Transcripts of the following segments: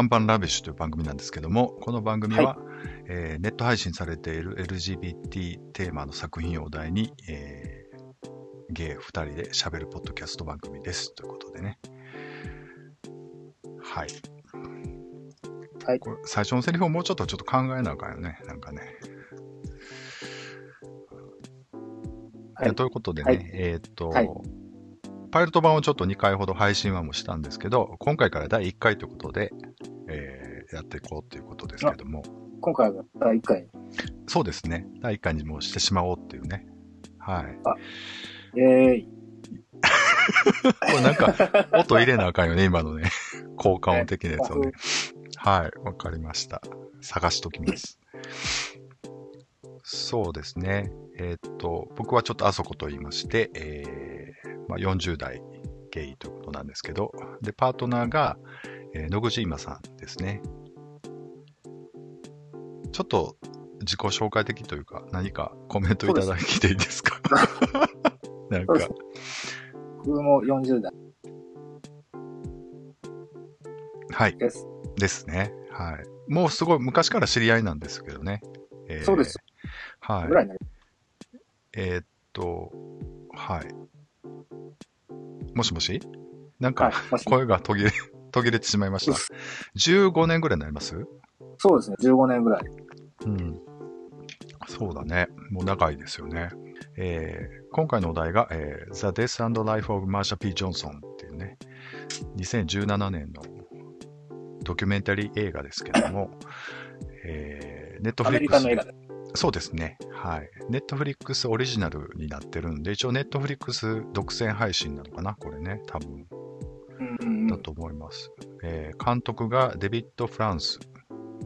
こうバンバンラビッシュという番組なんですけども、この番組は、えーネット配信されている LGBT テーマの作品をお題に、えーゲイ2人で喋るポッドキャスト番組です。ということでね。はい。はいこれ最初のセリフをもうちょっとちょっと考えなあかんよね。なんかね。はいやということでね、はいえーっと、はいパイロット版をちょっと2回ほど配信はもうしたんですけど、今回から第1回ということで、えーやっていこうということですけども、今回は第1回。そうですね、第1回にもうしてしまおうっていうね。はい。イェーイ。これなんか、音入れなあかんよね、今のね。効果音的なやつをね。はい、わかりました。探しときます。そうですね。えーっと、僕はちょっとあそこと言いまして、えーまあ、40代ゲイということなんですけど、で、パートナーが、えー野口今さんですね。ちょっと自己紹介的というか、何かコメントいただいていいですか？なんか僕も40代はい。です。ですね。はい。もうすごい昔から知り合いなんですけどね。えーそうです。はいぐ。らいになりえーっと、はい。もしもし？なんか、はい声が途切れ、途切れてしまいました。15年ぐらいになります？そうですね、15年ぐらい。うん。そうだね。もう長いですよね。えー今回のお題が、えー The Death and Life of Marsha P. Johnson っていうね、2017年のドキュメンタリー映画ですけども、えー、ネットフリックスリカの映画で。そうですね。はい。ネットフリックスオリジナルになってるんで、一応ネットフリックス独占配信なのかな？これね。多分。だと思います。えー監督がデビッド・フランス。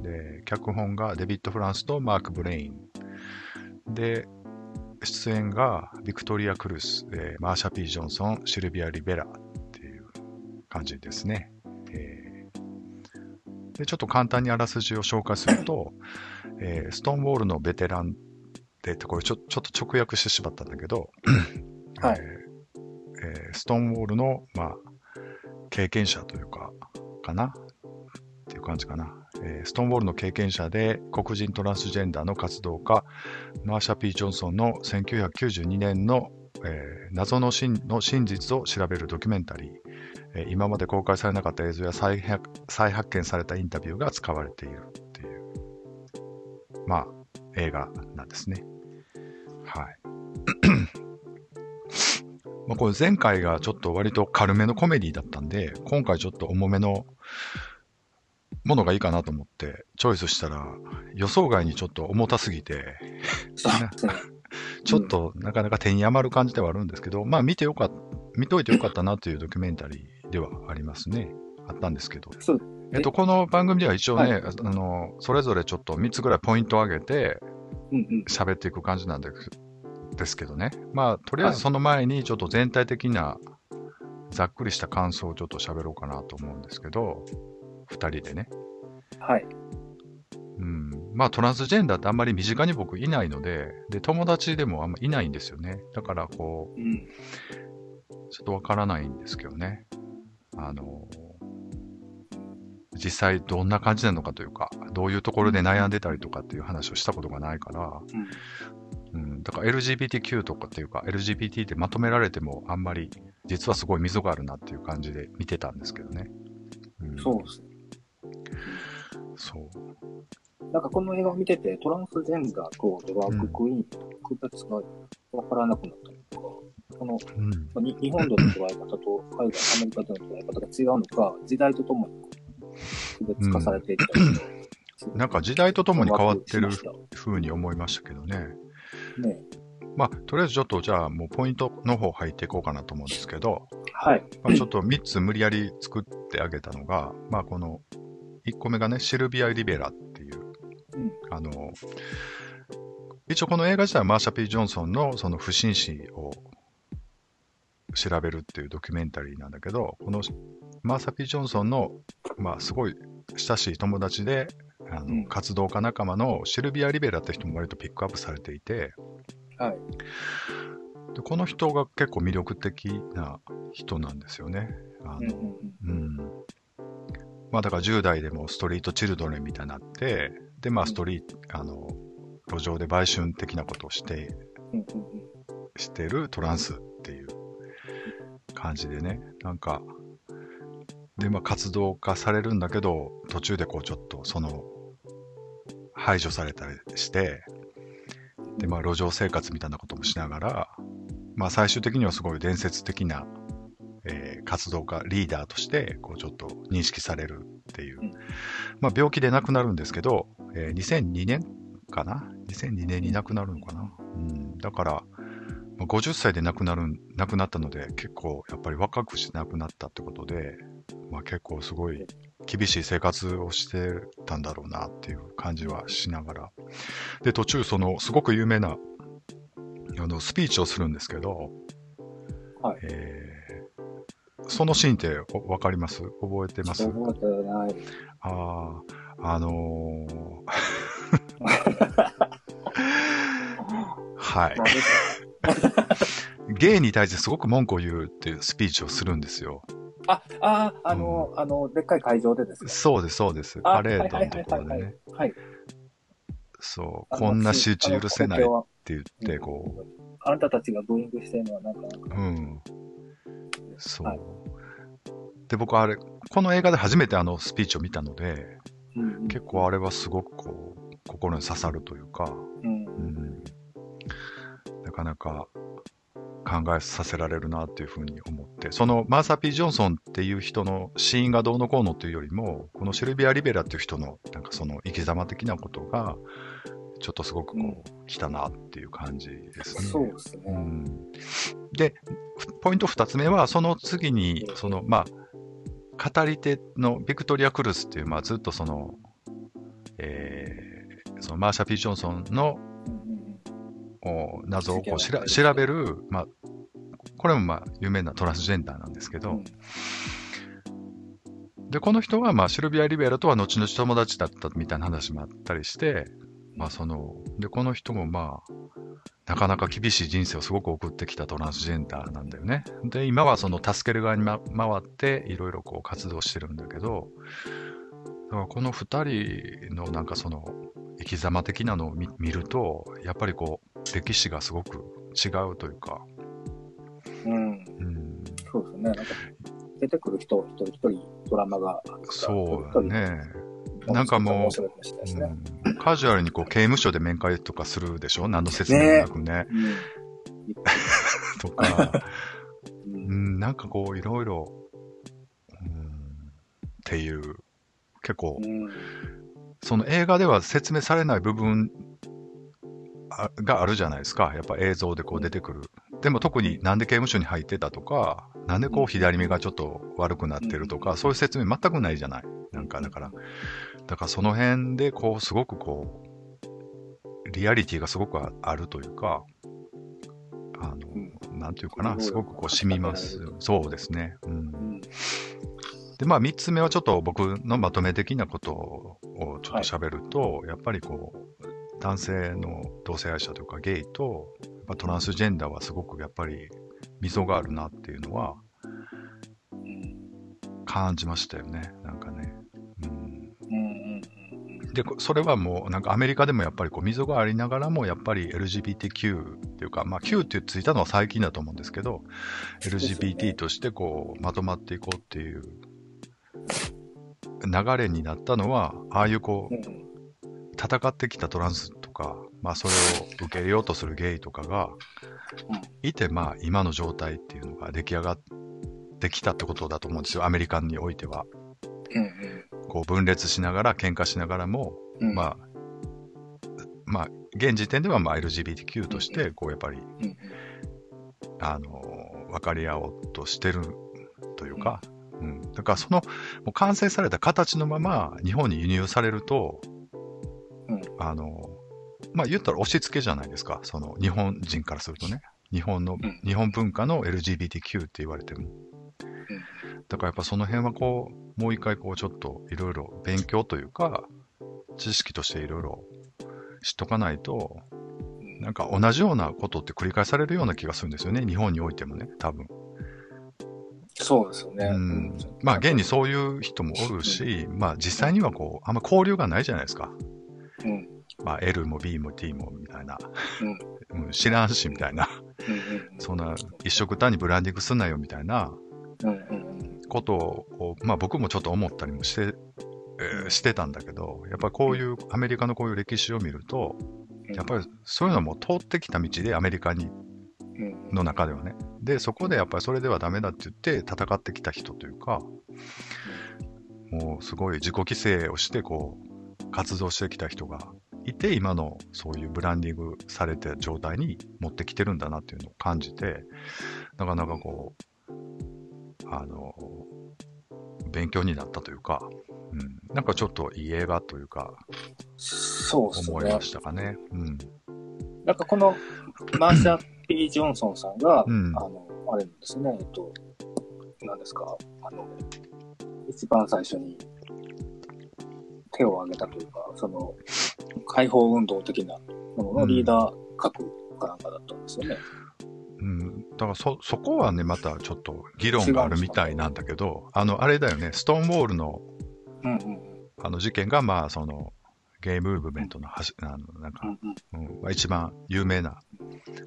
で、脚本がデビッド・フランスとマーク・ブレイン。で、出演がビクトリア・クルス、えーマーシャ・ピー・ジョンソン、シルビア・リベラっていう感じですね。えーで、ちょっと簡単にあらすじを紹介すると、えーストーンウォールのベテランで、これちょちょっと直訳してしまったんだけど、はいえーえーストーンウォールの、まあ、経験者というか、かな？っていう感じかな。えーストーンウォールの経験者で黒人トランスジェンダーの活動家、マーシャ・ピー・ジョンソンの1992年の、えー謎の真の真実を調べるドキュメンタリー、えー今まで公開されなかった映像や再再発見されたインタビューが使われているっていう、まあ、映画なんですね。はい。まあこれ前回がちょっと割と軽めのコメディだったんで、今回ちょっと重めのものがいいかなと思ってチョイスしたら、予想外にちょっと重たすぎて。ちょっとなかなか手に余る感じではあるんですけど、まあ見てよかっ見といてよかったなというドキュメンタリーではありますね。あったんですけど。えっと、この番組では一応ね、はいあの、それぞれちょっと3つぐらいポイントを上げて。喋っていく感じなんですですけどね。まあ、とりあえずその前にちょっと全体的なざっくりした感想をちょっと喋ろうかなと思うんですけど、2人でね。はい。うん。まあ、トランスジェンダーってあんまり身近に僕いないので、で、友達でもあんまいないんですよね。だから、こう、うん。ちょっとわからないんですけどね。あの、実際どんな感じなのかというか、どういうところで悩んでたりとかっていう話をしたことがないから、うん、だから LGBTQ とかっていうか、LGBT ってまとめられてもあんまり、実はすごい溝があるなっていう感じで見てたんですけどね。うん、そうですね。そう。なんかこの映画を見てて、トランスジェンダーとドラッグクイーンと区別がわからなくなったりとか、このうん。まあに日本での捉え方と海外、アメリカでの捉え方が違うのか、時代とともに区別化されていったりとかなんか時代とともに変わってるワクワクし風に思いましたけどね。ね。まあ、とりあえずちょっとじゃあもうポイントの方入っていこうかなと思うんですけど、はい。まあ、ちょっと3つ無理やり作ってあげたのが、まあこの1個目がね、シルビア・リベラっていう、うんあの、一応この映画自体はマーシャ・ピー・ジョンソンのその不審死を調べるっていうドキュメンタリーなんだけど、このマーシャ・ピー・ジョンソンの、まあすごい親しい友達で、あのうん活動家仲間のシルビア・リベラって人も割とピックアップされていて、はい。でこの人が結構魅力的な人なんですよね。あうんのうん。まあだから10代でもストリートチルドレンみたいになって、でまあストリート、あの、路上で売春的なことをして、してるトランスっていう感じでね、なんか、でまあ活動化されるんだけど、途中でこうちょっとその、排除されたりして、でまあ路上生活みたいなこともしながら、まあ最終的にはすごい伝説的な、えー活動家、リーダーとして、こうちょっと認識されるっていううん。まあ病気で亡くなるんですけど、えー2002年かな ?2002 年に亡くなるのかな？うん。だから、まあ50歳で亡くなるん、亡くなったので、結構やっぱり若くして亡くなったってことで、まあ結構すごい厳しい生活をしてたんだろうなっていう感じはしながら。で、途中その、すごく有名な、あの、スピーチをするんですけど、はいえーそのシーンっておわかります？覚えてます覚えてない。ああ、あのー はい何。ですかゲイに対してすごく文句を言うっていうスピーチをするんですよ。あ、あ、あの、あの、でっかい会場でですか？そうです、そうです。あパレードのところでね。はい。そう、こんな仕打ち許せないって言って、こあなたたちがブーイングしてるのはなんか、う、うん。そう。はい。で、僕あれ、この映画で初めてあのスピーチを見たので、うん。結構あれはすごくこう、心に刺さるというか、うん。うん、なかなか考えさせられるなっていうふうに思って、そのマーサー・ピー・ジョンソンっていう人の死因がどうのこうのっていうよりも、このシルビア・リベラっていう人のなんかその生き様的なことが、ちょっとすごくこう、来たなっていう感じですね。そうですね。うんで、ポイント二つ目は、その次に、その、まあ、語り手のビクトリア・クルスっていう、まあ、ずっとその、えーそのマーシャ・ピー・ジョンソンの謎をこうしら調べる、まあ、これもまあ有名なトランスジェンダーなんですけど、うん。で、この人はまあシルビア・リベラとは後々友達だったみたいな話もあったりして、まあその、で、この人もまあ、なかなか厳しい人生をすごく送ってきたトランスジェンダーなんだよね。で、今はその助ける側に、ま、回っていろいろこう活動してるんだけど、だからこの二人のなんかその生き様的なのを見見ると、やっぱりこう歴史がすごく違うというか、うん。うん、そうですね。なんか、出てくる人、一人一人ドラマが。そうだね。なんかもうね。うん、カジュアルにこう刑務所で面会とかするでしょ？何の説明もなくね。うん。とか、ううんん、なんかこういろいろ、うん、っていう、結構、うん。その映画では説明されない部分あがあるじゃないですか。やっぱ映像でこう出てくる。でも特になんで刑務所に入ってたとか、なんでこう左目がちょっと悪くなってるとか、そういう説明全くないじゃない。なんかだから、だからその辺でこうすごくこう、リアリティがすごくああるというか、あの、なんていうかな、すごくこう染みます。そうですね。うんう。ん。で、まあ、三つ目はちょっと僕のまとめ的なことをちょっと喋ると、やっぱりこう、男性の同性愛者とかゲイと、まあ、トランスジェンダーはすごくやっぱり溝があるなっていうのはうん。感じましたよね。なんかね。で、こそれはもうなんかアメリカでもやっぱりこう溝がありながらも、やっぱり LGBTQ っていうか、まあ Q ってついたのは最近だと思うんですけど、LGBT としてこうまとまっていこうっていう流れになったのは、ああいうこううん。戦ってきたトランスとか、まあそれを受け入れようとするゲイとかがいて、まあ今の状態っていうのが出来上がってきたってことだと思うんですよ、アメリカにおいては。うん。こう分裂しながら、喧嘩しながらも、うん。まあ、まあ、現時点ではまあ LGBTQ として、こうやっぱり、うん。あの、分かり合おうとしてるというか、うん。だからその、もう完成された形のまま日本に輸入されると、うんあの、まあ言ったら押し付けじゃないですか。その日本人からするとね。日本の、うん日本文化の LGBTQ って言われても。だからやっぱその辺はこう、もう一回こうちょっといろいろ勉強というか、知識としていろいろ知っとかないと、なんか同じようなことって繰り返されるような気がするんですよね。日本においてもね、多分。そうですよね。うん。まあ、現にそういう人もおるし、まあ、実際にはこう、あんま交流がないじゃないですか。うん。まあ、L も B も T もみたいな。うん。うん、知らんし、みたいな。うん。そんな、一色単にブランディングすんなよ、みたいな。ことを、まあ僕もちょっと思ったりもして、えーしてたんだけど、やっぱこういう、アメリカのこういう歴史を見ると、やっぱりそういうのも通ってきた道でアメリカにうん。の中ではね。で、そこでやっぱりそれではダメだって言って戦ってきた人というか、もうすごい自己規制をしてこう、活動してきた人がいて、今のそういうブランディングされた状態に持ってきてるんだなっていうのを感じて、なかなかこう、あの、勉強になったというか、うん、なんかちょっといい映画というか、そうですね思いま。したかね。うん。なんかこの、マーシャ・ピー・ジョンソンさんが、うんあの、あれなんですね、えっと、何ですか、あの、一番最初に手を挙げたというか、その、解放運動的なもののリーダー格かなんかだったんですよね。うん、だからそ、そこはね、またちょっと議論があるみたいなんだけど、あの、あれだよね、ストーンウォールのうんうんあの事件が、まあ、その、ゲイムーブメントのはし、あの、なんかう、ん一番有名な。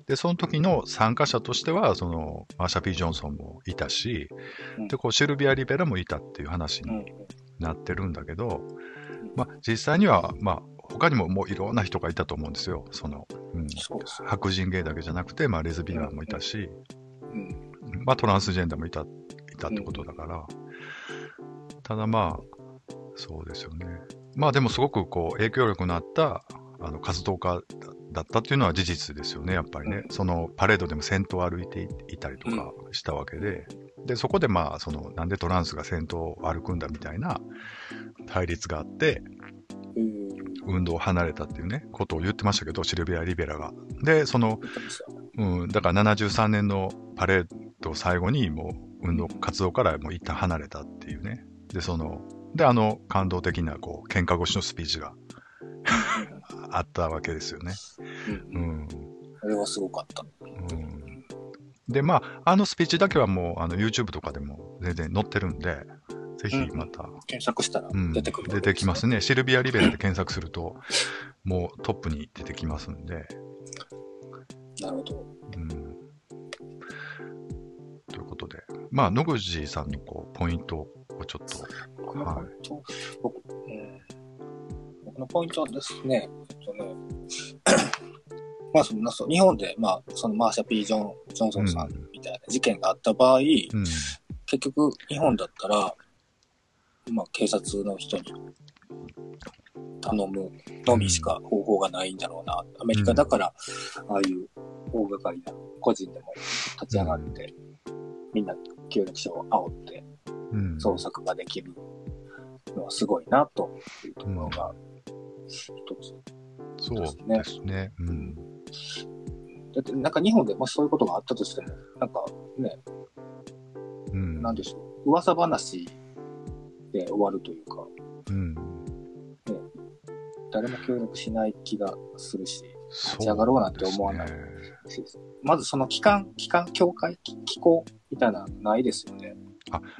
で、その時の参加者としては、その、マーシャ・ピー・ジョンソンもいたしうん、で、こう、シルビア・リベラもいたっていう話うんうん。になってるんだけど、まあ、実際には、まあ、他にももういろんな人がいたと思うんですよ。その、うん、そうですね。白人ゲイだけじゃなくて、まあ、レズビアンもいたし、うんまあ、トランスジェンダーもいた、いたってことだから、ただまあ、そうですよね。まあでもすごくこう、影響力のあった、あの、活動家だったっていうのは事実ですよね、やっぱりね。うんその、パレードでも先頭を歩いていたりとかしたわけで、で、そこでまあ、その、なんでトランスが先頭を歩くんだみたいな対立があって、うん運動を離れたっていうね、ことを言ってましたけど、シルビア・リベラが。で、その、うん、だから73年のパレードを最後にもう運動活動からもう一旦離れたっていうね。で、その、で、あの感動的なこう、喧嘩越しのスピーチがあったわけですよね。うん。うん。うん。あれはすごかった。うん、で、まあ、あのスピーチだけはもうあの YouTube とかでも全然載ってるんで、ぜひまた、検索したらうん、出てくる、出てきますね。シルビア・リベラで検索すると、もうトップに出てきますんで、なるほど。うん。ということで、まあ、野口さんのこうポイントをちょっと、僕のポイント、僕、うん、僕のポイントはですね、えっとね、まあその、日本で、まあ、そのマーシャ・ピー・ジョンジョンソンさんみたいな事件があった場合、うん、結局、日本だったら、まあ、警察の人に頼むのみしか方法がないんだろうな。アメリカだから、ああいう大掛かりな個人でも立ち上がって、みんな協力者を煽ってうん、捜索ができるのはすごいなというところが一つ。そうですね。うん。だってなんか日本でもしそういうことがあったとしても、なんかね、うん。なんでしょう、噂話で終わるというか、うん。誰も協力しない気がするし、立ち上がろうなんて思わないまずその機関、機関、協会、機機構みたいなのないですよね。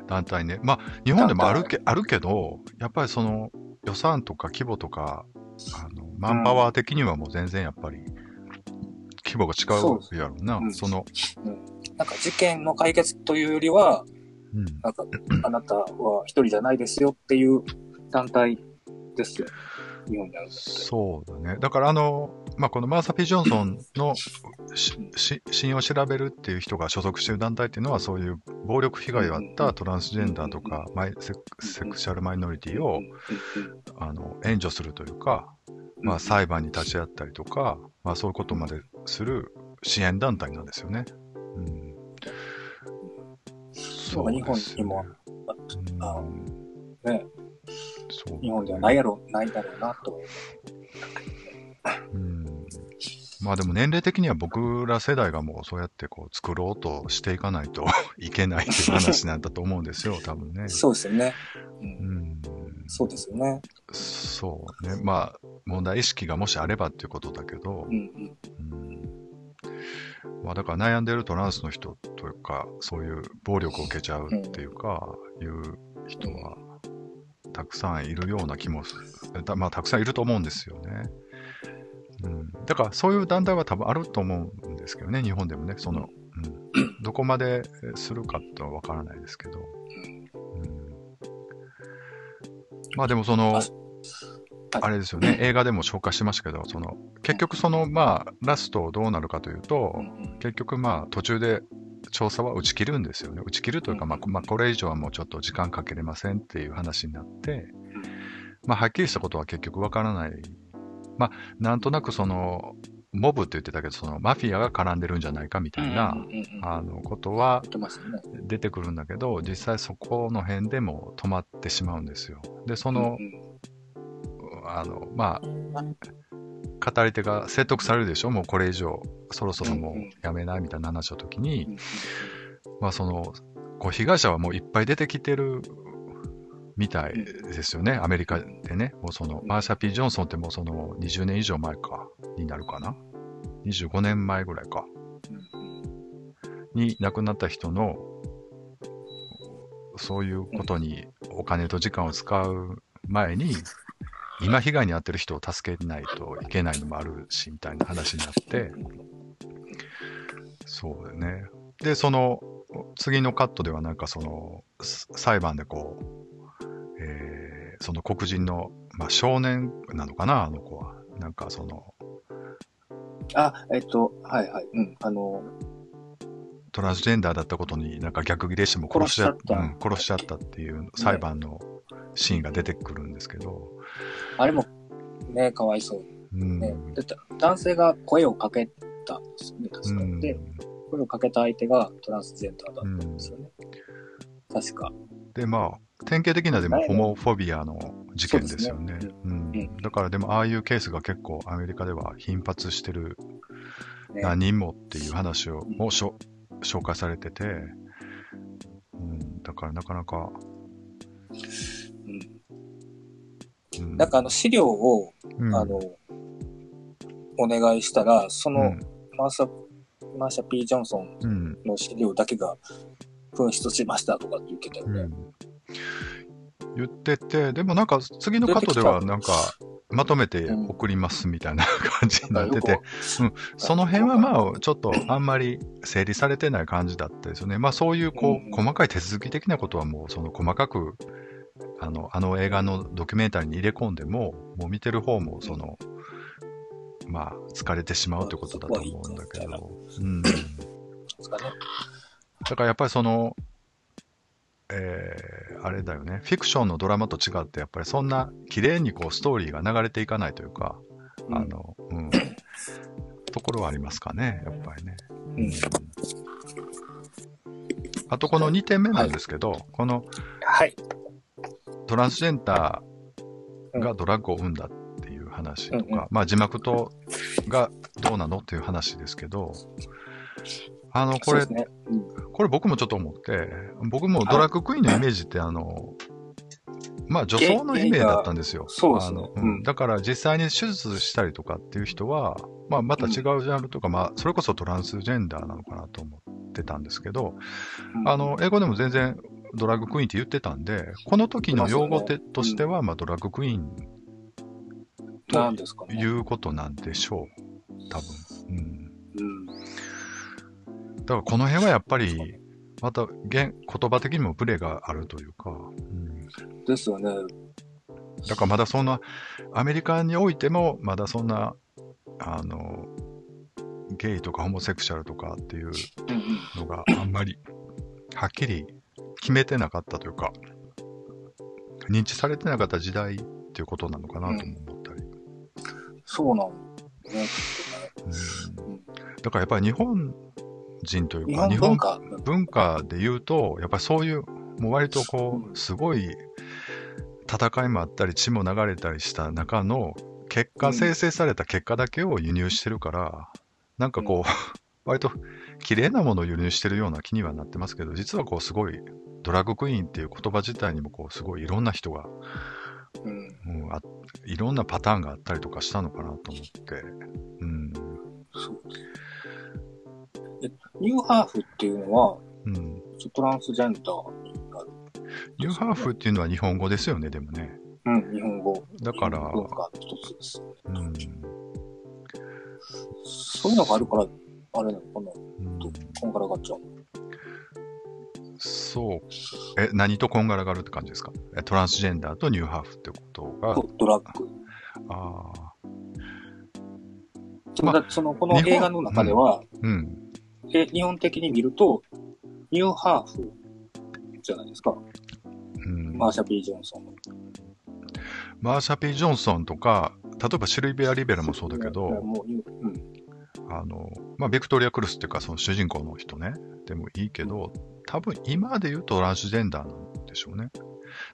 団体ね。まあ、日本でもあるけあるけど、やっぱりその予算とか規模とか、あのマンパワー的にはもう全然やっぱり、規模が違うやろうな。うんその、なんか事件の解決というよりは、うん。なんか、あなたは一人じゃないですよっていう団体ですよ。日本にある。そうだね。だからあの、まあ、このマーサ・ピ・ジョンソンの死因を調べるっていう人が所属している団体っていうのは、そういう暴力被害があったトランスジェンダーとか、マイセクセクシャルマイノリティをあの援助するというか、まあ、裁判に立ち会ったりとか、まあ、そういうことまでする支援団体なんですよね。うん、そう日本にもうんあね、そう。日本ではないやろ、ないだろうなと。うんまあでも年齢的には僕ら世代がもうそうやってこう作ろうとしていかないと いけないっていう話なんだと思うんですよ、多分ね。そうですよね。ううんんそうですよね。そうね。まあ、問題意識がもしあればっていうことだけど、うんうん。うんまあ、だから悩んでるトランスの人というか、そういう暴力を受けちゃうっていうか、いう人は、たくさんいるような気もする。だまあ、たくさんいると思うんですよね。うん、だから、そういう団体は多分あると思うんですけどね、日本でもね、その、うん、どこまでするかっては分からないですけど。うん、まあでも、その、はいあれですよね、映画でも紹介しましたけど、その結局、そのまあラストどうなるかというと結局、まあ途中で調査は打ち切るんですよね。打ち切るというか、まあ、うんまあ、これ以上はもうちょっと時間かけれませんっていう話になって、まあ、はっきりしたことは結局わからない。まあ、なんとなくその、モブって言ってたけど、そのマフィアが絡んでるんじゃないかみたいな、あのことは。出てくるんだけど、実際そこの辺でも止まってしまうんですよ。で、そのう、んあの、まあ、語り手が説得されるでしょ？もうこれ以上、そろそろもうやめないみたいな話の時に、まあその、こう被害者はもういっぱい出てきてるみたいですよね、アメリカでね。もうその、マーシャ・ピー・ジョンソンってもうその20年以上前か、になるかな？25年前ぐらいか。に亡くなった人の、そういうことにお金と時間を使う前に、今被害に遭ってる人を助けないといけないのもあるし、みたいな話になって、そうだよね。で、その、次のカットではなんかその、す裁判でこう、えーその黒人の、まあ少年なのかな、あの子は。なんかその、あ、えっと、はいはい。うん。あの、トランスジェンダーだったことになんか逆ギレしても殺しちゃったうん、殺しちゃったっていう裁判のシーンが出てくるんですけど、あれも、ね、かわいそううん。ね。で男性が声をかけたんですよね、確か。うんで、声をかけた相手がトランスジェンダーだったうんんですよね。確か。で、まあ、典型的なでもホモフォビアの事件ですよね。そううん。うん。だからでもああいうケースが結構アメリカでは頻発してるね、何人もっていう話をうん。もしょ紹介されてて、うん、だからなかなか、うん。うん、なんかあの資料を、うん、あの、お願いしたら、その、うん。マーシャ、マーシャ P・ ジョンソンうん、の資料だけが紛失しましたとかって言ってたよね。うん、言ってて、でもなんか次のカットではなんかまとめて送りますみたいな感じになってて、よその辺はまあちょっとあんまり整理されてない感じだったですよね。まあそういうこうん。う細かい手続き的なことはもうその細かくあのあの映画のドキュメンタリーに入れ込んでも、もう見てる方もその、まあ疲れてしまうってことだと思うんだけど、うん。だからやっぱりその、えーあれだよね、フィクションのドラマと違って、やっぱりそんな綺麗にこうストーリーが流れていかないというか、あの、うん、ところはありますかね、やっぱりね。うん。あとこの2点目なんですけど、このはい。トランスジェンダーがドラッグを生んだっていう話とか、うんうん。まあ字幕とがどうなのっていう話ですけど、あの、これ、ね。うんこれ僕もちょっと思って、僕もドラッグクイーンのイメージってあの、まあ女装のイメージだったんですよ。そうですねあのうんだから実際に手術したりとかっていう人は、まあまた違うジャンルとか、まあそれこそトランスジェンダーなのかなと思ってたんですけど、あの、英語でも全然ドラッグクイーンって言ってたんで、この時の用語てとしては、まあドラッグクイーンなんですかね。いうことなんでしょう。多分。うん。うん。だからこの辺はやっぱり、また言言葉的にもブレがあるというか、うん、ですよね。だからまだそんな、アメリカにおいても、まだそんな、あの、ゲイとかホモセクシャルとかっていううんうん。のがあんまり、はっきり決めてなかったというか、認知されてなかった時代っていうことなのかなとも思ったり。そうなんだね。うんうんだからやっぱり日本人という日か、日本本文化。で言うと、やっぱりそういう、もう割とこうすごい戦いもあったり、血も流れたりした中の結果、うん生成された結果だけを輸入してるから、なんかこう、割と綺麗なものを輸入してるような気にはなってますけど、実はこうすごい、ドラッグクイーンっていう言葉自体にもこう、すごいいろんな人がうん。うん、あいろんなパターンがあったりとかしたのかなと思って。うん。そうです。え、ニューハーフっていうのは、うん。トランスジェンダーになる。ニューハーフっていうのは日本語ですよね、でもね。うん、日本語。だから文化一つです。うん。そういうのがあるから、あれなのかな、うんとこんがらがっちゃうの。そう。え、何とこんがらがるって感じですか？えトランスジェンダーとニューハーフってことが、とドラッグ。ああ、でもだってその、この映画の中では、うん。え日本的に見ると、ニューハーフじゃないですか。うん、マーシャ・ビー・ジョンソンの。マーシャ・ピー・ジョンソンとか、例えばシルビア・リベラもそうだけど。あの、まあ、ビクトリア・クルスっていうか、その主人公の人ね、でもいいけど、多分今で言うとトランスジェンダーなんでしょうね。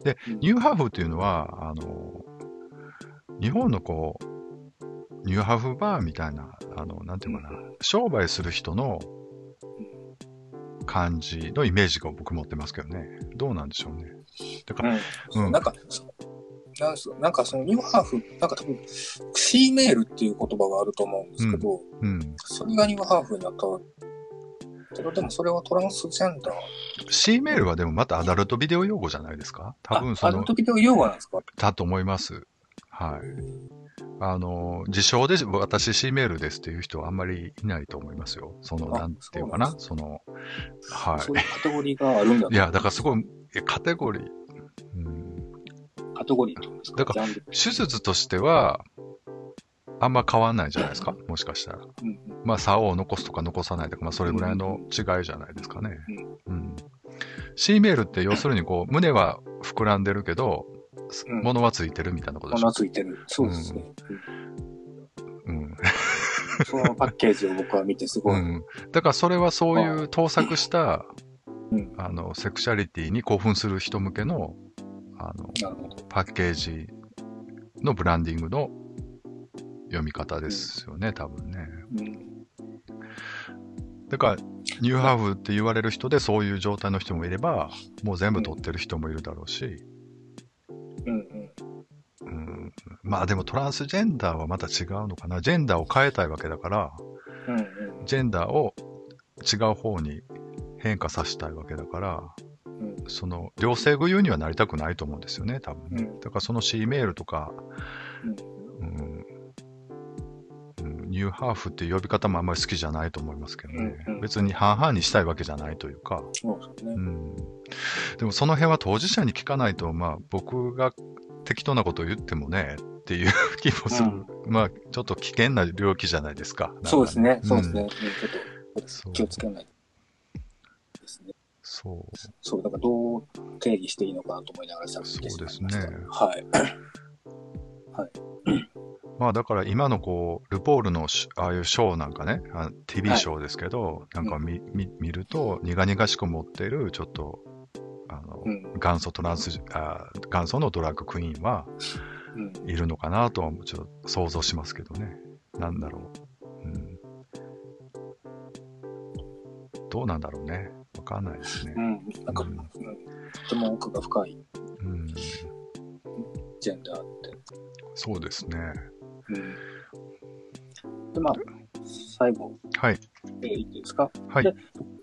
で、うんニューハーフっていうのは、あの、日本のこう、ニューハーフバーみたいな、あの、なんていうかな、商売する人の感じのイメージが僕持ってますけどね。どうなんでしょうね。だから、うん。そううんなんか、なんすなんかそのニューハーフ、なんか多分、シーメールっていう言葉があると思うんですけど、うん。それがニューハーフになったけど、でもそれはトランスジェンダー。C メールはでもまたアダルトビデオ用語じゃないですか？多分その、ああの時で用語なんですか？だと思います。はい。あの、自称で私 C メールですっていう人はあんまりいないと思いますよ。その、あなんていうかな、その、はそういうカテゴリーがあるんだい。いや、だからすごい、えカテゴリー、うん、カテゴリーって言うんですか？だかジャンル。手術としては、あんま変わんないじゃないですか？もしかしたら。うんうんまあ、竿を残すとか残さないとか、まあ、それぐらいの違いじゃないですかね。うん。C メールって要するにこう、胸は膨らんでるけど、うん物はついてるみたいなことでしょ？物。ついてる。そうですね。うん。うんそのパッケージを僕は見てすごい。うん。だからそれはそういう盗作した、うんあの、セクシャリティに興奮する人向けの、あの。パッケージのブランディングの読み方ですよね、多分ね。うんだから、ニューハーフって言われる人でそういう状態の人もいれば、もう全部取ってる人もいるだろうし、うんうん。うん、まあでもトランスジェンダーはまた違うのかな。ジェンダーを変えたいわけだから、うんうん。ジェンダーを違う方に変化させたいわけだから、うんその、両性具有にはなりたくないと思うんですよね、多分ね。うんだからその C メールとか、うんうんうんニューハーフっていう呼び方もあんまり好きじゃないと思いますけどね。うんうん別に半々にしたいわけじゃないというか、そうですねう。ん、でもその辺は当事者に聞かないと、まあ僕が適当なことを言ってもね、っていう気もする。まあちょっと危険な領域じゃないですか。かそうですね。そうですね。んうんちょっと気をつけないですね。そう。そう、だからどう定義していいのかなと思いながら喋ってそうですしまいはい。まあだから今のこう、ルポールのしああいうショーなんかね、あ TV はいショーですけど、なんか見,、見見ると苦々しく持ってるちょっと、あの、うん。元祖トランス、あ元祖のドラッグクイーンはうん。いるのかなとはちょっと想像しますけどね。なんだろう。うん。どうなんだろうね。わかんないですねう。ん。なんか、ううんん、とても奥が深いうん。ジェンダーって。そうですね。うん。で、まあ、最後、はい。えーいいですか？はいで。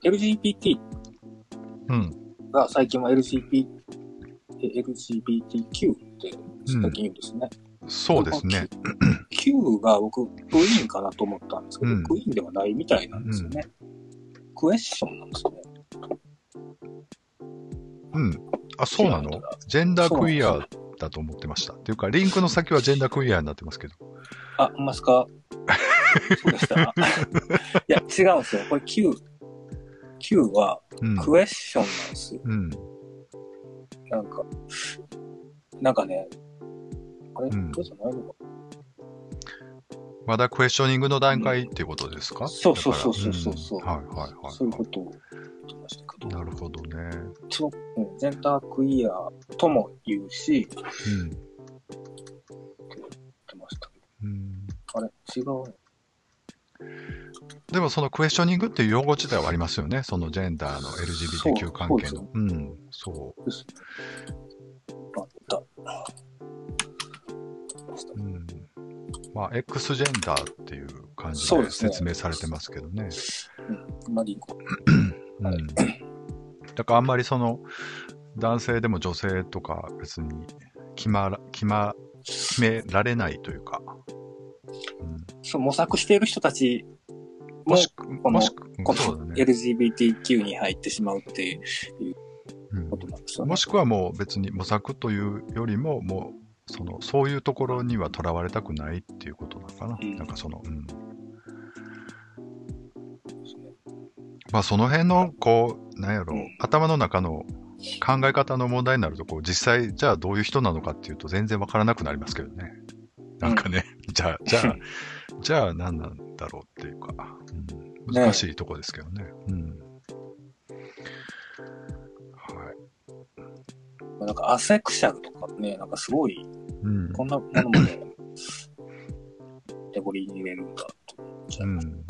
LGBT うん。が最近は LGBT、え LGBTQ って最近言うんですね。そうですね。Q が僕、クイーンかなと思ったんですけど、うんクイーンではないみたいなんですよね。クエスチョンなんですね。うん。あ、そうなの？ジェンダークイアだと思ってました。っていうか、リンクの先はジェンダークイアになってますけど。あ、ほんますか？そうでした。いや、違うんですよ。これ Q。Q はうん。クエスチョンなんですよ。うん。なんか、なんかね、あれ、うんそうじゃないのかまだクエスチョニングの段階っていうことですか、そうそうそうだからそうそううんはいはいはい、はい。そういうことをましたけど、なるほどね。その、うんジェンダークイアとも言うし、うん。あれ違うね。でもそのクエスチョニングっていう用語自体はありますよね。そのジェンダーの LGBTQ 関係そうの。うん。そですね。あった。まあ、X ジェンダーっていう感じで説明されてますけどね。うん。だからあんまりその、男性でも女性とか別に決まら、決ま、決められないというか。そう模索している人たちももしく、この。LGBTQ に入ってしまうっていううんことなんですよね。もしくはもう別に模索というよりも、もう、その、そういうところにはとらわれたくないっていうことなのかな。うんなんかその、うん。まあその辺の、こう、なんやろ、うん頭の中の考え方の問題になると、こう、実際、じゃあどういう人なのかっていうと全然わからなくなりますけどね。なんかね、じゃあ、じゃあ、じゃあ何なんだろうっていうか、うん、難しいとこですけどね。うん。はい。なんかアセクシャルとかね、なんかすごい、うん。こんなものまで、手掘りに入れるんだと思っちゃう。うん。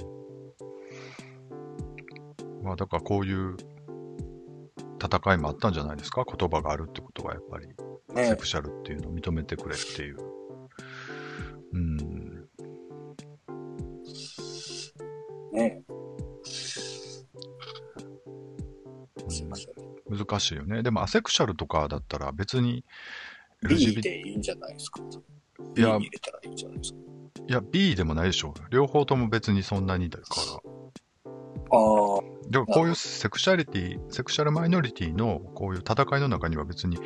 まあだからこういう戦いもあったんじゃないですか？言葉があるってことはやっぱり、セねクシャルっていうのを認めてくれっていう。ねすいません。難しいよね。でもアセクシャルとかだったら別に B でいいんじゃないですか？いや B に入れたらいいんじゃないですか？いや B でもないでしょ。両方とも別にそんなにだから。ああ、でもこういうセクシャリティ、セクシャルマイノリティのこういう戦いの中には別に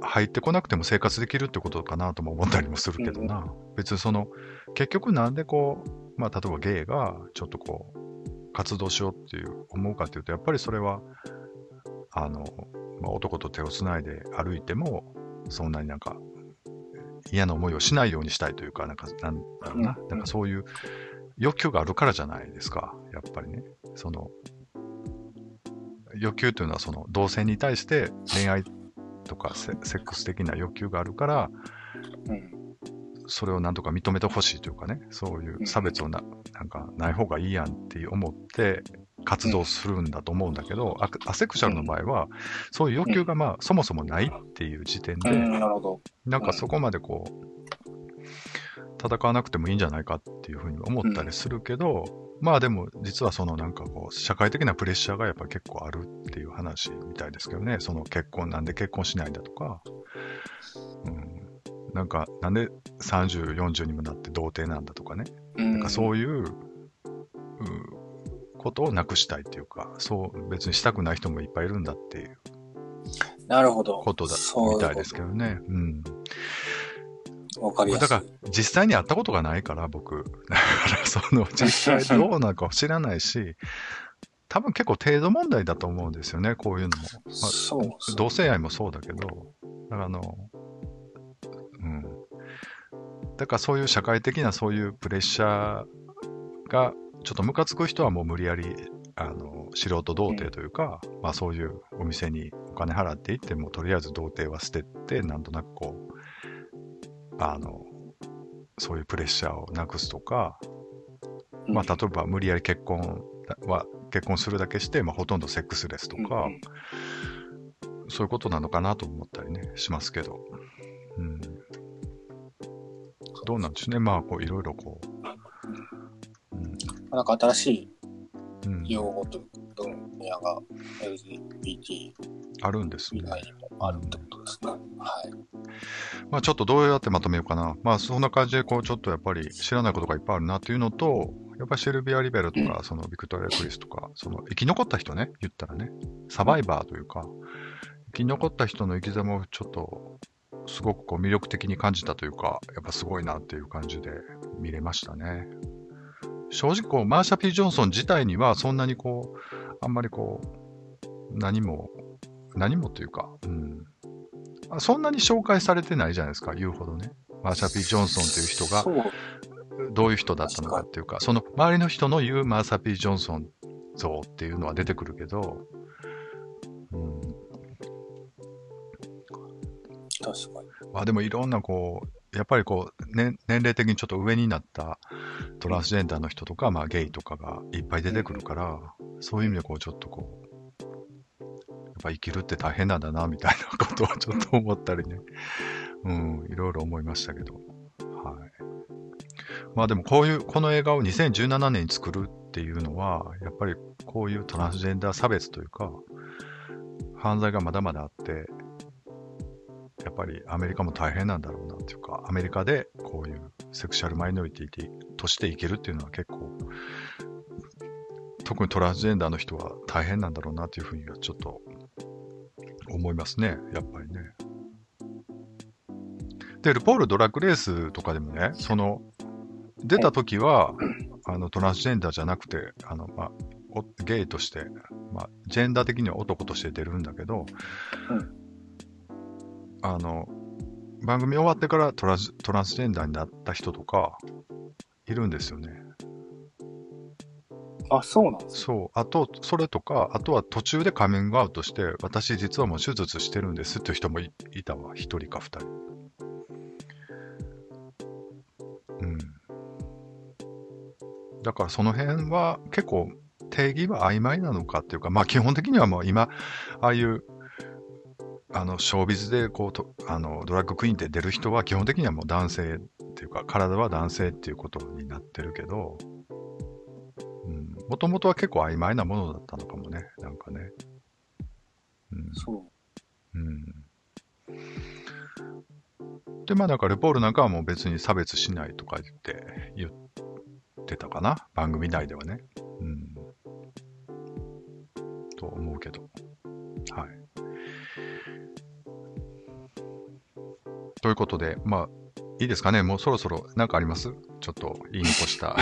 入ってこなくても生活できるってことかなとも思ったりもするけどな。別にその、結局なんでこう、まあ例えばゲイがちょっとこう、活動しようっていう思うかっていうと、やっぱりそれは、あの、まあ、男と手をつないで歩いても、そんなになんか嫌な思いをしないようにしたいというか、なんか、なんだろうな、うんなんかそういう欲求があるからじゃないですか、やっぱりね。その、欲求というのはその同性に対して恋愛とかセセックス的な欲求があるから、うん。それをなんとか認めてほしいというかね、そういう差別をななんかない方がいいやんって思って活動するんだと思うんだけど、アアセクシャルの場合は、そういう欲求がまあそもそもないっていう時点で、うん、なるほど。なんかそこまでこう、戦わなくてもいいんじゃないかっていうふうに思ったりするけど、まあでも実はそのなんかこう、社会的なプレッシャーがやっぱ結構あるっていう話みたいですけどね、その結婚なんで結婚しないんだとか、うん、なんかなんで30、40にもなって童貞なんだとかね、うん。なんかそういう、うことをなくしたいっていうか、そう別にしたくない人もいっぱいいるんだっていうなるほど。ことだみたいですけどね。うん。ど。わかりやすい。だから、実際に会ったことがないから、僕。だから、その、実際どうなのか知らないし、多分結構程度問題だと思うんですよね、こういうのも。まあそう。同性愛もそうだけど、だからあの、うん。だからそういう社会的なそういうプレッシャーが、ちょっとムカつく人はもう無理やり、あの、素人童貞というか、まあそういうお店にお金払って行っても、とりあえず童貞は捨てて、なんとなくこう、あの、そういうプレッシャーをなくすとか、うんまあ例えば無理やり結婚は、結婚するだけして、まあほとんどセックスレスとか、うんそういうことなのかなと思ったりね、しますけど。うん。どうなんでしょうね。まあ、こう、いろいろこう。うん。なんか新しいうん、用語と分野が LGBT あるんですね。以外にもあるってことですね。はい。まあ、ちょっとどうやってまとめようかな。まあ、そんな感じで、こう、ちょっとやっぱり知らないことがいっぱいあるなっていうのと、やっぱりシルビア・リベルとか、そのビクトリア・クリスとか、その生き残った人ね、言ったらね、サバイバーというか、生き残った人の生き様をちょっと、すごくこう魅力的に感じたというか、やっぱすごいなっていう感じで見れましたね。正直こう、マーシャ・ピー・ジョンソン自体にはそんなにこう、あんまりこう、何も、何もというか、うん。あそんなに紹介されてないじゃないですか、言うほどね。マーシャ・ピー・ジョンソンという人が。どういう人だったのかっていうか、その周りの人の言うマーサ・ピー・ジョンソン像っていうのは出てくるけど、うん、確かに。まあでもいろんなこう、やっぱりこう、ね、年齢的にちょっと上になったトランスジェンダーの人とか、まあゲイとかがいっぱい出てくるから、そういう意味でこうちょっとこう、やっぱ生きるって大変なんだな、みたいなことをちょっと思ったりね、うん、いろいろ思いましたけど、はい。まあでもこういう、この映画を2017年に作るっていうのは、やっぱりこういうトランスジェンダー差別というか、犯罪がまだまだあって、やっぱりアメリカも大変なんだろうなっていうか、アメリカでこういうセクシャルマイノリティとして生きるっていうのは結構、特にトランスジェンダーの人は大変なんだろうなというふうにはちょっと思いますね、やっぱりね。で、ルポールドラッグレースとかでもね、その、出た時は、あの、トランスジェンダーじゃなくて、あの、まあ、ゲイとして、まあ、ジェンダー的には男として出るんだけど、うん、あの、番組終わってからトラトランスジェンダーになった人とか、いるんですよね。あ、そうなんですそう。あと、それとか、あとは途中でカミングアウトして、私実はもう手術してるんですっていう人もいたわ。一人か二人。うん。だからその辺は結構定義は曖昧なのかっていうか、まあ基本的にはもう今、ああいうあの、ショービズで、こうと、あの、ドラッグクイーンって出る人は基本的にはもう男性っていうか、体は男性っていうことになってるけど、うん、もともとは結構曖昧なものだったのかもね、なんかね。うん。そう。うん。で、まあなんか、レポールなんかはもう別に差別しないとか言って、言ってたかな番組内ではね。うん。と思うけど。ということで、まあ、いいですかね？もうそろそろ何かあります？ちょっと言い残した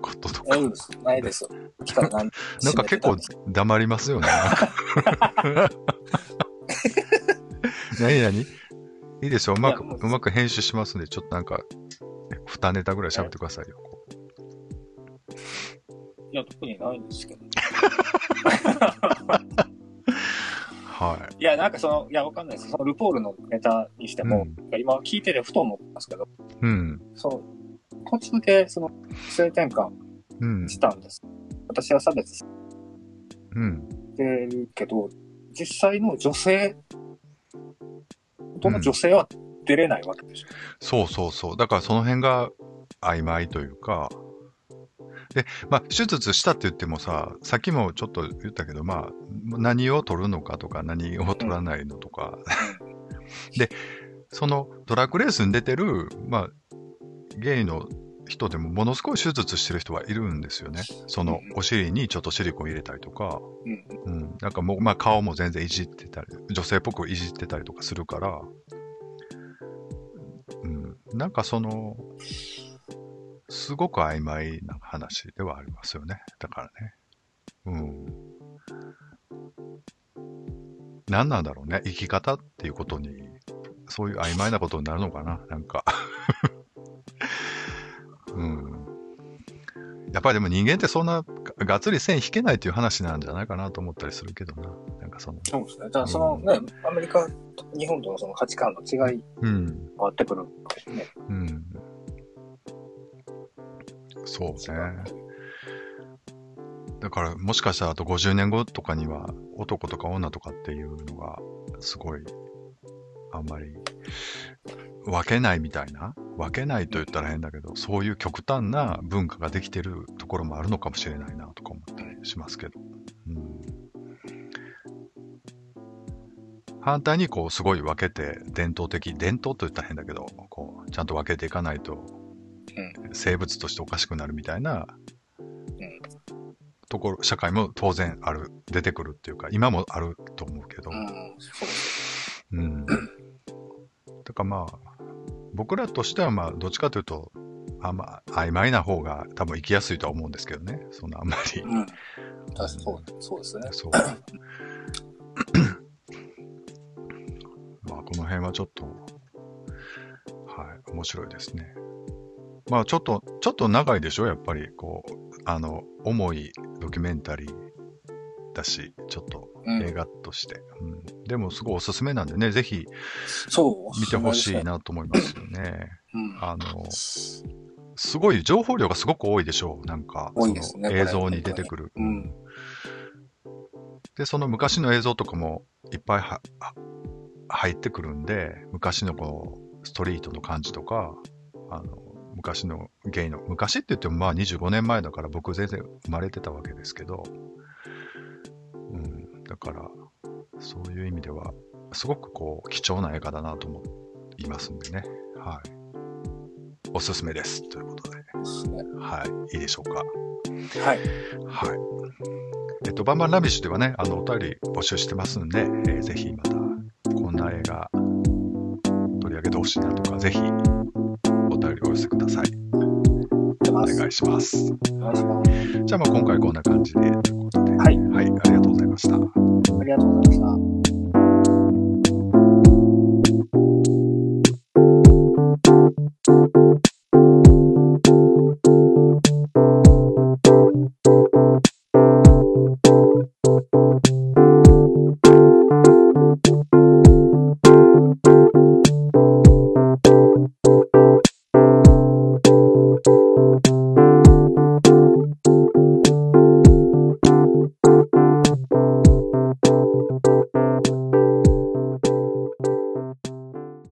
こととか。ないです。ないです。なんか結構黙りますよね。何？何？いいでしょう。うまく、うまく編集しますんで、ちょっとなんか、二ネタぐらい喋ってくださいよ。いや、特にないんですけど。は い。いや、なんかその、いや、わかんないです。そのルポールのネタにしても、うん、今聞いててふと思ったんですけど、うん。その、途中でその、性転換したんです。うん、私は差別してるけど、実際の女性、どの女性は出れないわけでしょ、うん、そうそうそう。だからその辺が曖昧というか、で、まあ、手術したって言ってもさ、さっきもちょっと言ったけど、まあ、何を取るのかとか、何を取らないのとか。で、そのドラッグレースに出てる、まあ、ゲイの人でもものすごい手術してる人はいるんですよね。そのお尻にちょっとシリコン入れたりとか、うん、なんかもう、まあ顔も全然いじってたり、女性っぽくいじってたりとかするから、うん、なんかその、すごく曖昧な話ではありますよね。だからね。うん。何なんだろうね。生き方っていうことに、そういう曖昧なことになるのかな。なんか うん。やっぱりでも人間ってそんながっつり線引けないという話なんじゃないかなと思ったりするけどな。なんかその。そうですね。だからそのね、うん、アメリカ、日本とのその価値観の違い、うん。変わってくるんですね。うん。そうね。だからもしかしたらあと50年後とかには男とか女とかっていうのがすごいあんまり分けないみたいな分けないと言ったら変だけどそういう極端な文化ができてるところもあるのかもしれないなとか思ったりしますけど。うん、反対にこうすごい分けて伝統的伝統と言ったら変だけどこうちゃんと分けていかないと生物としておかしくなるみたいな、ところ、社会も当然ある、出てくるっていうか、今もあると思うけど。うん。だからまあ、僕らとしてはまあ、どっちかというと、あんま曖昧な方が多分生きやすいとは思うんですけどね。そんなあんまり。うん。そうそうですね。そう。まあ、この辺はちょっと、はい、面白いですね。まあちょっと、ちょっと長いでしょ？やっぱり、こう、あの、重いドキュメンタリーだし、ちょっと映画として。うん、うん、でもすごいおすすめなんでね、ぜひ、そう。見てほしいなと思いますよね。うん、あの、すごい、情報量がすごく多いでしょう。なんか、多いですね、映像に出てくる。うん。で、その昔の映像とかもいっぱいは入ってくるんで、昔のこう、ストリートの感じとか、あの、昔のゲイの、昔って言ってもまあ25年前だから僕全然生まれてたわけですけど、うん、だから、そういう意味では、すごくこう、貴重な映画だなと思いますんでね。はい。おすすめです。ということで。はい。いいでしょうか。はい。はい。えっと、バンバンラビッシュではね、あの、お便り募集してますんで、えーぜひまた、こんな映画、取り上げてほしいなとか、ぜひ、お便りお寄せください。お出ます。願いします。お願いします。じゃあ、まあ今回こんな感じで、ということで。はい。はい、ありがとうございました。ありがとうございました。